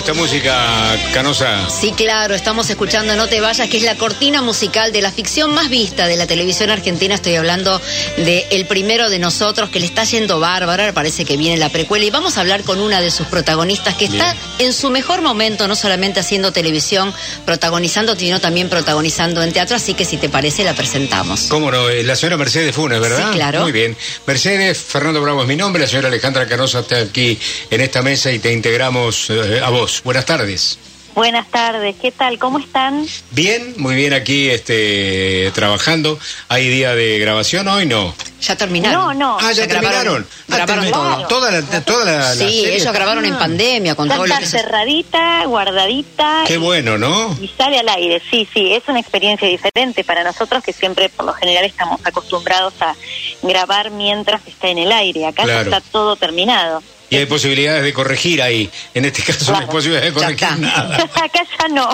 esta música, Canosa? Sí, claro, estamos escuchando No te vayas, que es la cortina musical de la ficción más vista de la televisión argentina. Estoy hablando de El primero de nosotros, que le está yendo bárbara, parece que viene la precuela. Y vamos a hablar con una de sus protagonistas, que está en su mejor momento, no solamente haciendo televisión, protagonizando, sino también protagonizando en teatro. Así que si te parece, la presentamos. ¿Cómo no? La señora Mercedes Funes, ¿verdad? Sí, claro. Muy bien. Mercedes, Fernando Bravo es mi nombre, la señora Alejandra Canosa está aquí en esta mesa y te integramos eh, a vos. Buenas tardes. Buenas tardes, ¿qué tal? ¿Cómo están? Bien, muy bien aquí este, trabajando. ¿Hay día de grabación hoy? No. Ya terminaron. No, no. Ah, ya, terminaron. Grabaron, Ah, todo. Toda la, toda la, la Sí, serie. ellos grabaron en pandemia con Ya todo lo que cerradita, guardadita Qué y, bueno, ¿no? y sale al aire. Sí, sí, es una experiencia diferente para nosotros que siempre por lo general estamos acostumbrados a grabar mientras está en el aire. Acá ya Claro. está todo terminado. Y hay posibilidades de corregir ahí. En este caso no hay posibilidades de Ya corregir está. nada. Acá ya no.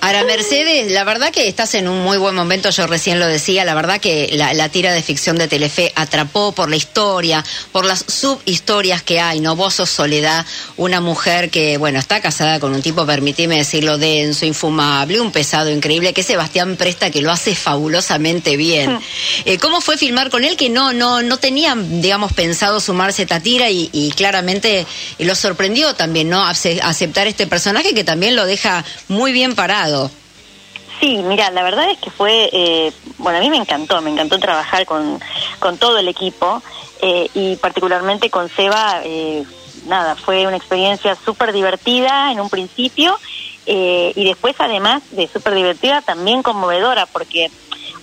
Ahora, Mercedes, la verdad que estás en un muy buen momento, yo recién lo decía, la verdad que la, la tira de ficción de Telefe atrapó por la historia, por las subhistorias que hay, ¿no? Vos sos Soledad, una mujer que, bueno, está casada con un tipo, permitime decirlo, denso, infumable, un pesado increíble, que es Sebastián Presta, que lo hace fabulosamente bien. Eh, ¿Cómo fue filmar con él? Que no, no, no tenían, digamos, pensado sumarse a esta tira y, y claramente lo sorprendió también, ¿no? Ace- aceptar este personaje que también lo deja muy bien parado. Sí, mira, la verdad es que fue, eh, bueno, a mí me encantó, me encantó trabajar con, con todo el equipo eh, y particularmente con Seba, eh, nada, fue una experiencia súper divertida en un principio eh, y después además de súper divertida también conmovedora porque,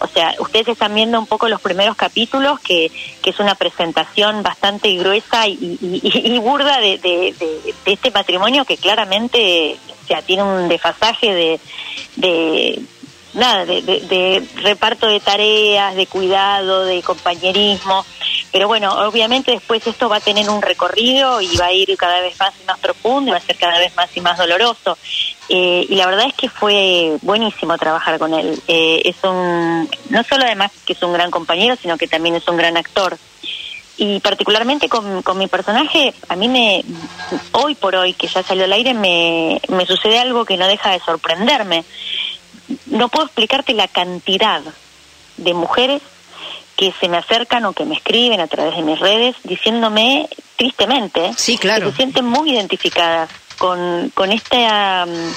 o sea, ustedes están viendo un poco los primeros capítulos que, que es una presentación bastante gruesa y, burda de, de- de- de este matrimonio que claramente, o sea, tiene un desfasaje de, de nada, de, de- de reparto de tareas, de cuidado, de compañerismo. Pero bueno, obviamente después esto va a tener un recorrido y va a ir cada vez más y más profundo, y va a ser cada vez más y más doloroso. Eh, y la verdad es que fue buenísimo trabajar con él. Eh, es un, no solo además que es un gran compañero, sino que también es un gran actor. Y particularmente con, con mi personaje, a mí me, hoy por hoy, que ya salió al aire, me, me sucede algo que no deja de sorprenderme. No puedo explicarte la cantidad de mujeres que se me acercan o que me escriben a través de mis redes diciéndome tristemente Sí, claro. que se sienten muy identificadas con, con esta mm,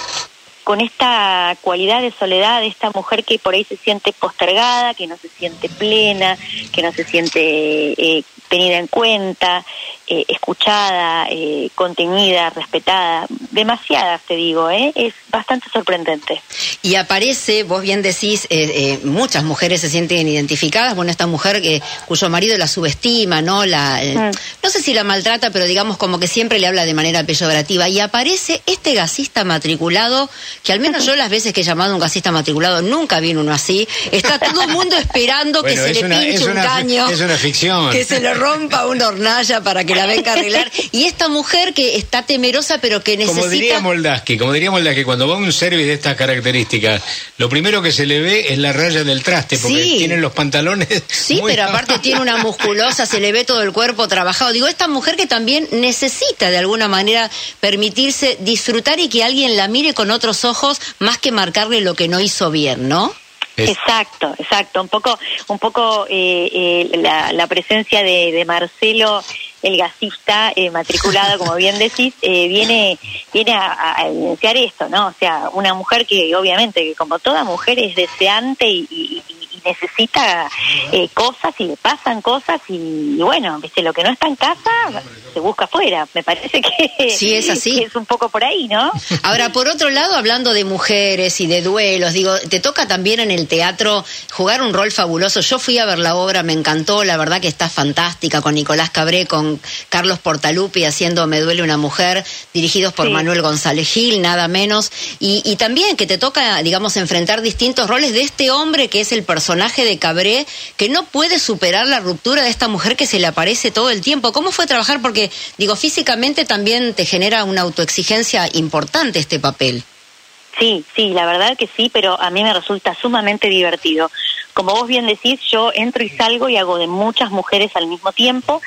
con esta cualidad de soledad de esta mujer que por ahí se siente postergada, que no se siente plena, que no se siente eh, tenida en cuenta, eh, escuchada, eh, contenida, respetada. Demasiadas, te digo, ¿eh? es bastante sorprendente. Y aparece, vos bien decís, eh, eh, muchas mujeres se sienten identificadas. Bueno, esta mujer que, cuyo marido la subestima, ¿no? La, Mm. No sé si la maltrata, pero digamos como que siempre le habla de manera peyorativa. Y aparece este gasista matriculado, que al menos yo las veces que he llamado a un gasista matriculado nunca vi uno así. Está todo el mundo esperando que se le una- pinche un caño. es una ficción. Que se le rompa una hornalla para que la a. Y esta mujer que está temerosa, pero que necesita. Como diría Moldaski, como diría Moldaski, cuando va a un service de estas características, lo primero que se le ve es la raya del traste, porque Sí. tienen los pantalones. Sí, muy- pero aparte tiene una musculosa, se le ve todo el cuerpo trabajado. Digo, esta mujer que también necesita de alguna manera permitirse disfrutar y que alguien la mire con otros ojos más que marcarle lo que no hizo bien, ¿no? Exacto, exacto. Un poco, un poco eh, eh, la, la presencia de, de Marcelo, el gasista eh, matriculado, como bien decís, eh, viene, viene a, a evidenciar esto, ¿no? O sea, una mujer que obviamente, que como toda mujer es deseante y, y- necesita eh, cosas y le pasan cosas y, y bueno, viste, lo que no está en casa se busca afuera. Me parece que, Sí, es así. que es un poco por ahí, ¿no? Ahora, por otro lado, hablando de mujeres y de duelos, digo, te toca también en el teatro jugar un rol fabuloso. Yo fui a ver la obra, me encantó, la verdad que está fantástica, con Nicolás Cabré, con Carlos Portalupi haciendo Me duele una mujer, dirigidos por Sí. Manuel González Gil, nada menos. Y, y también que te toca, digamos, enfrentar distintos roles de este hombre que es el personaje de Cabré, que no puede superar la ruptura de esta mujer que se le aparece todo el tiempo. ¿Cómo fue trabajar? Porque, digo, físicamente también te genera una autoexigencia importante este papel. Sí, sí, la verdad que sí, pero a mí me resulta sumamente divertido, como vos bien decís, yo entro y salgo y hago de muchas mujeres al mismo tiempo,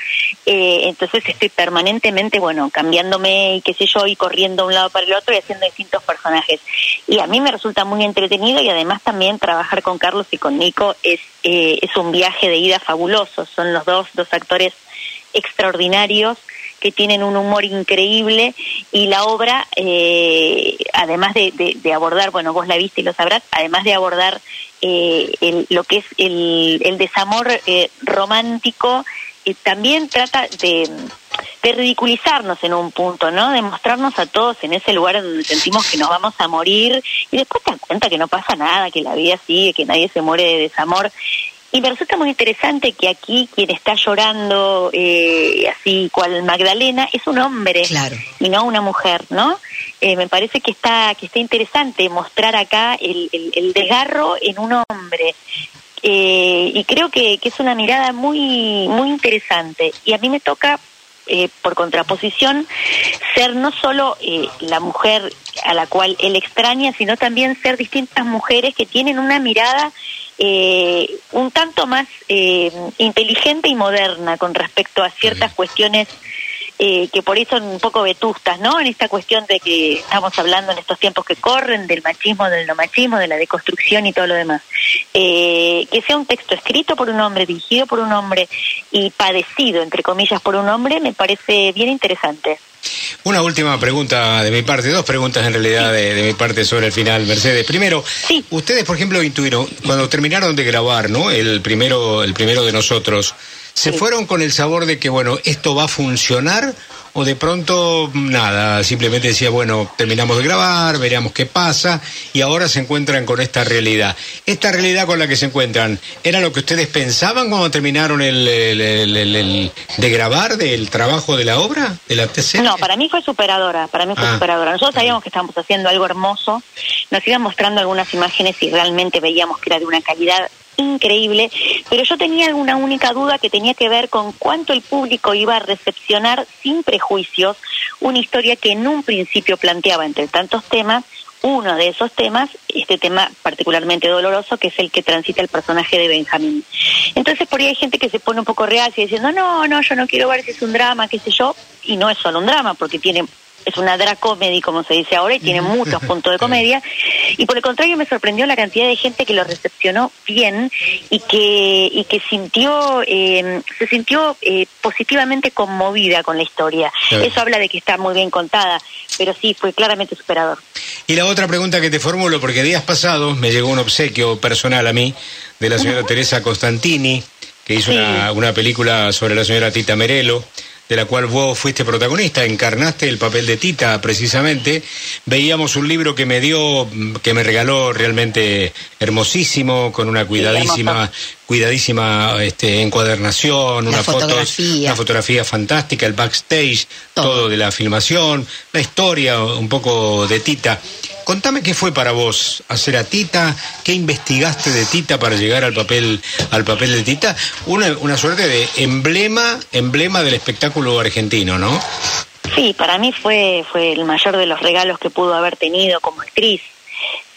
eh, entonces estoy permanentemente, bueno, cambiándome y qué sé yo, y corriendo de un lado para el otro y haciendo distintos personajes. Y a mí me resulta muy entretenido y además también trabajar con Carlos y con Nico es, eh, es un viaje de ida fabuloso, son los dos, dos actores extraordinarios que tienen un humor increíble y la obra, eh, además de, abordar, bueno, vos la viste y lo sabrás, además de abordar eh, el, lo que es el, el desamor eh, romántico, eh, también trata de, de ridiculizarnos en un punto, ¿no? De mostrarnos a todos en ese lugar donde sentimos que nos vamos a morir y después te das cuenta que no pasa nada, que la vida sigue, que nadie se muere de desamor. Y me resulta muy interesante que aquí quien está llorando, eh, así cual Magdalena, es un hombre y no una mujer, ¿no? Eh, me parece que está que está interesante mostrar acá el, el, desgarro en un hombre. Eh, y creo que, que es una mirada muy muy interesante. Y a mí me toca eh, por contraposición, ser no solo eh, la mujer a la cual él extraña, sino también ser distintas mujeres que tienen una mirada eh, un tanto más inteligente y moderna con respecto a ciertas cuestiones eh, que por eso son un poco vetustas, ¿no? En esta cuestión de que estamos hablando en estos tiempos que corren, del machismo, del no machismo, de la deconstrucción y todo lo demás. Eh, que sea un texto escrito por un hombre, dirigido por un hombre y padecido, entre comillas, por un hombre, me parece bien interesante. Una última pregunta de mi parte, dos preguntas en realidad de, mi parte sobre el final, Mercedes. Primero, ustedes, por ejemplo, intuyeron, cuando terminaron de grabar, ¿no? El primero, el primero de nosotros, ¿Se fueron con el sabor de que, bueno, esto va a funcionar? ¿O de pronto, nada, simplemente decía, bueno, terminamos de grabar, veríamos qué pasa, y ahora se encuentran con esta realidad? ¿Esta realidad con la que se encuentran era lo que ustedes pensaban cuando terminaron el, de grabar, del trabajo de la obra, de la TC? No, para mí fue superadora, para mí fue ah. superadora. Nosotros sabíamos que estábamos haciendo algo hermoso, nos iban mostrando algunas imágenes y realmente veíamos que era de una calidad increíble, pero yo tenía alguna única duda que tenía que ver con cuánto el público iba a recepcionar sin prejuicios una historia que en un principio planteaba entre tantos temas uno de esos temas, este tema particularmente doloroso, que es el que transita el personaje de Benjamín. Entonces por ahí hay gente que se pone un poco real y diciendo, no, no, yo no quiero ver si es un drama, qué sé yo, y no es solo un drama, porque tiene es una dracomedy, como se dice ahora, y tiene muchos puntos de comedia. Y por el contrario, me sorprendió la cantidad de gente que lo recepcionó bien y que, y que sintió, eh, se sintió eh, positivamente conmovida con la historia. Eso habla de que está muy bien contada, pero sí, fue claramente superador. Y la otra pregunta que te formulo, porque días pasados me llegó un obsequio personal a mí de la señora Teresa Costantini, que hizo una, una película sobre la señora Tita Merelo de la cual vos fuiste protagonista, encarnaste el papel de Tita precisamente. Veíamos un libro que me dio, que me regaló realmente hermosísimo, con una cuidadísima, cuidadísima este, encuadernación, una fotografía. una fotografía fantástica, el backstage, todo de la filmación, la historia un poco de Tita. Contame qué fue para vos hacer a Tita, qué investigaste de Tita para llegar al papel, al papel de Tita. Una, una suerte de emblema, emblema del espectáculo argentino, ¿no? Sí, para mí fue, fue el mayor de los regalos que pudo haber tenido como actriz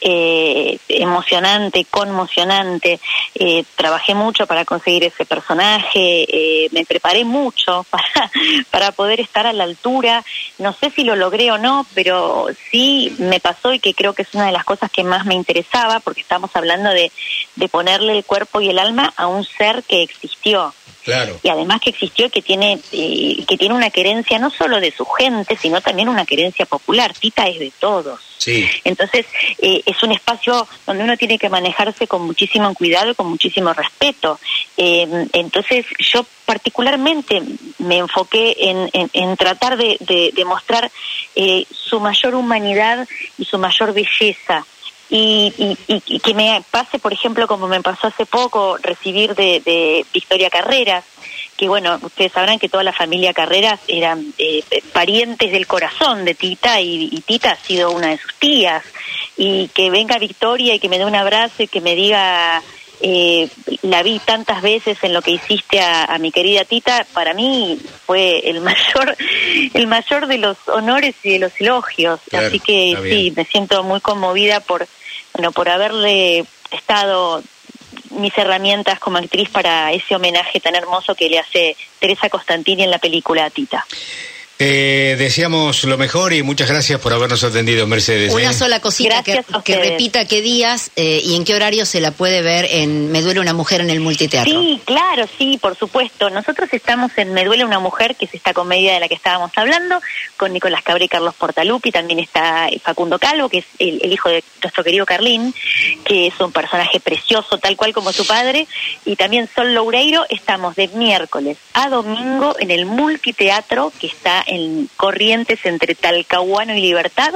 eh, emocionante, conmocionante. Eh, trabajé mucho para conseguir ese personaje, eh, me preparé mucho para, para poder estar a la altura. No sé si lo logré o no, pero sí me pasó y que creo que es una de las cosas que más me interesaba, porque estamos hablando de, de ponerle el cuerpo y el alma a un ser que existió. Claro. Y además que existió que tiene eh, que tiene una querencia no solo de su gente, sino también una querencia popular. Tita es de todos. Sí. Entonces, eh, es un espacio donde uno tiene que manejarse con muchísimo cuidado y con muchísimo respeto. Eh, entonces, yo particularmente me enfoqué en, en, tratar de, de, mostrar su mayor humanidad y su mayor belleza y, y, que me pase, por ejemplo, como me pasó hace poco, recibir de, de Victoria Carreras, que bueno, ustedes sabrán que toda la familia Carreras eran eh, parientes del corazón de Tita y, Tita ha sido una de sus tías, y que venga Victoria y que me dé un abrazo y que me diga... Eh, la vi tantas veces en lo que hiciste a, mi querida Tita, para mí fue el mayor, el mayor de los honores y de los elogios. Así que sí, me siento muy conmovida por, bueno, por haberle estado mis herramientas como actriz para ese homenaje tan hermoso que le hace Teresa Costantini en la película Tita. Eh, deseamos lo mejor y muchas gracias por habernos atendido, Mercedes. Una ¿eh? sola cosita que, repita qué días eh, y en qué horario se la puede ver en Me duele una mujer en el multiteatro. Sí, claro, sí, por supuesto. Nosotros estamos en Me duele una mujer, que es esta comedia de la que estábamos hablando, con Nicolás Cabré y Carlos Portalupi, también está Facundo Calvo, que es el, el hijo de nuestro querido Carlín, que es un personaje precioso, tal cual como su padre, y también Sol Loureiro, estamos de miércoles a domingo en el multiteatro, que está en Corrientes entre Talcahuano y Libertad,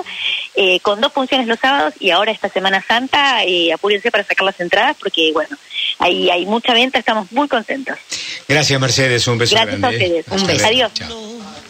eh, con dos funciones los sábados, y ahora esta Semana Santa, eh, apúrense para sacar las entradas, porque bueno, ahí hay mucha venta, estamos muy contentos. Gracias, Mercedes. Un beso Gracias grande. a ustedes. Un beso. Adiós. Chao.